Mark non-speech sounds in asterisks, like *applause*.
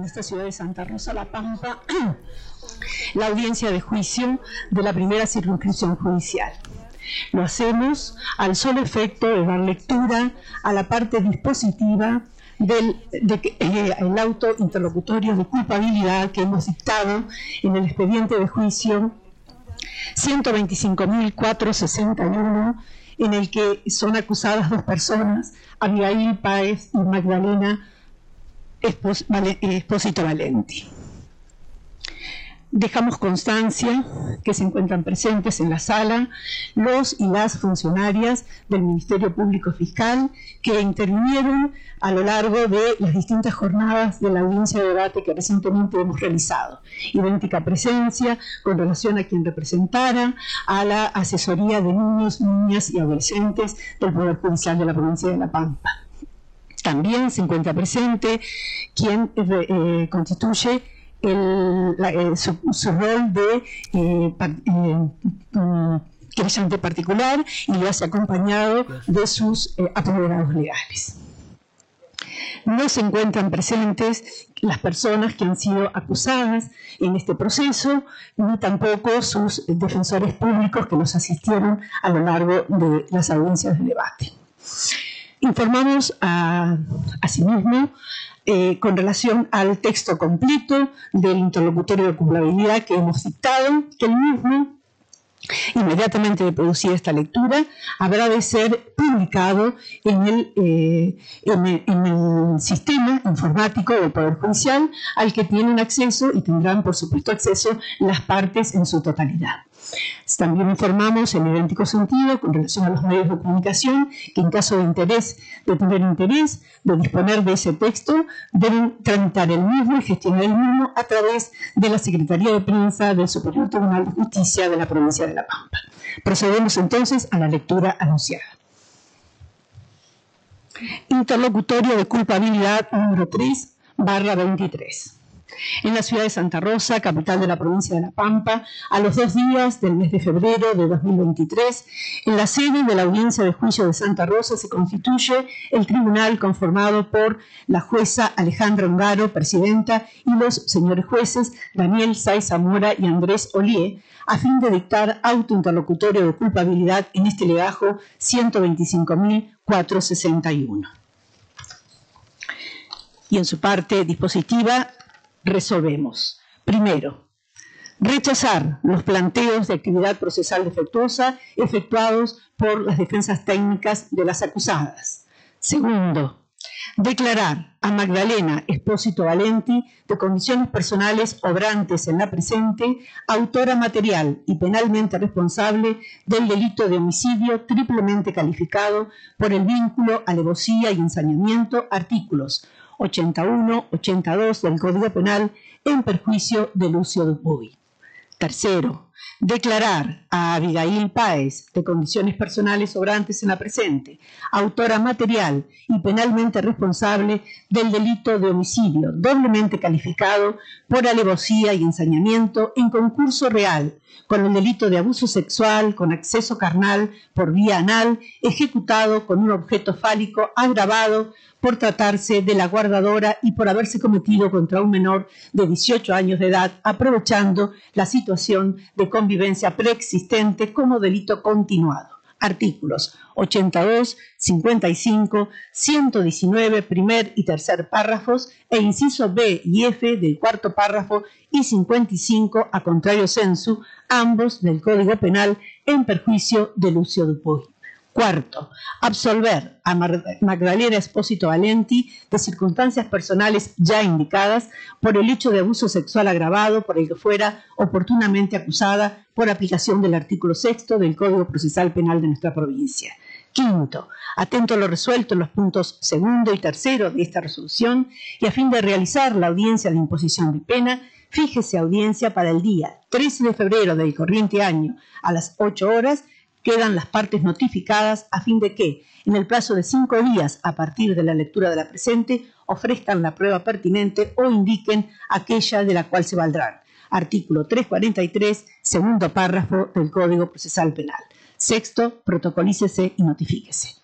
en esta ciudad de Santa Rosa La Pampa *clears throat* la audiencia de juicio de la primera circunscripción judicial. Lo hacemos al solo efecto de dar lectura a la parte dispositiva del eh, auto interlocutorio de culpabilidad que hemos dictado en el expediente de juicio 125.461 en el que son acusadas dos personas, Abigail Páez y Magdalena Espósito Valenti. Dejamos constancia que se encuentran presentes en la sala los y las funcionarias del Ministerio Público Fiscal que intervinieron a lo largo de las distintas jornadas de la audiencia de debate que recientemente hemos realizado. Idéntica presencia con relación a quien representara a la asesoría de niños, niñas y adolescentes del Poder Judicial de la provincia de La Pampa. También se encuentra presente quien eh, eh, constituye eh, su, rol de eh, creyente particular y lo hace acompañado de sus apoderados legales. No se encuentran presentes las personas que han sido acusadas en este proceso, ni tampoco sus defensores públicos que nos asistieron a lo largo de las audiencias de debate. Informamos a, asimismo eh, con relación al texto completo del interlocutorio de culpabilidad que hemos dictado, que el mismo inmediatamente de producir esta lectura, habrá de ser publicado en el, eh, en el, sistema informático del Poder Judicial al que tienen acceso y tendrán, por supuesto, acceso las partes en su totalidad. También informamos en idéntico sentido con relación a los medios de comunicación que en caso de interés, de tener interés, de disponer de ese texto, deben tramitar el mismo y gestionar el mismo a través de la Secretaría de Prensa del Superior Tribunal de Justicia de la provincia de La Pampa. Procedemos entonces a la lectura anunciada. Interlocutorio de culpabilidad número 3 barra 23 en la ciudad de Santa Rosa, capital de la provincia de La Pampa, a los dos días del mes de febrero de 2023, en la sede de la audiencia de juicio de Santa Rosa se constituye el tribunal conformado por la jueza Alejandra Ongaro, presidenta, y los señores jueces Daniel Saiz Zamora y Andrés Olié, a fin de dictar auto interlocutorio de culpabilidad en este legajo 125.461 y en su parte dispositiva resolvemos. Primero, rechazar los planteos de actividad procesal defectuosa efectuados por las defensas técnicas de las acusadas. Segundo, declarar a Magdalena Espósito Valenti de condiciones personales obrantes en la presente, autora material y penalmente responsable del delito de homicidio triplemente calificado por el vínculo, alevosía y ensañamiento, artículos 81, 82 del Código Penal en perjuicio de Lucio Dupuy. Tercero, declarar a Abigail Páez de condiciones personales sobrantes en la presente, autora material y penalmente responsable del delito de homicidio doblemente calificado por alevosía y ensañamiento en concurso real con el delito de abuso sexual con acceso carnal por vía anal ejecutado con un objeto fálico agravado por tratarse de la guardadora y por haberse cometido contra un menor de 18 años de edad, aprovechando la situación de convivencia preexistente como delito continuado. Artículos 82, 55, 119, primer y tercer párrafos e inciso B y F del cuarto párrafo y 55 a contrario censu, ambos del Código Penal en perjuicio de Lucio Dupuy. Cuarto, absolver a Magdalena Espósito Valenti de circunstancias personales ya indicadas por el hecho de abuso sexual agravado por el que fuera oportunamente acusada por aplicación del artículo sexto del Código Procesal Penal de nuestra provincia. Quinto, atento a lo resuelto en los puntos segundo y tercero de esta resolución y a fin de realizar la audiencia de imposición de pena, fíjese audiencia para el día 13 de febrero del corriente año a las 8 horas quedan las partes notificadas a fin de que, en el plazo de cinco días a partir de la lectura de la presente, ofrezcan la prueba pertinente o indiquen aquella de la cual se valdrán. Artículo 343, segundo párrafo del Código Procesal Penal. Sexto, protocolícese y notifíquese.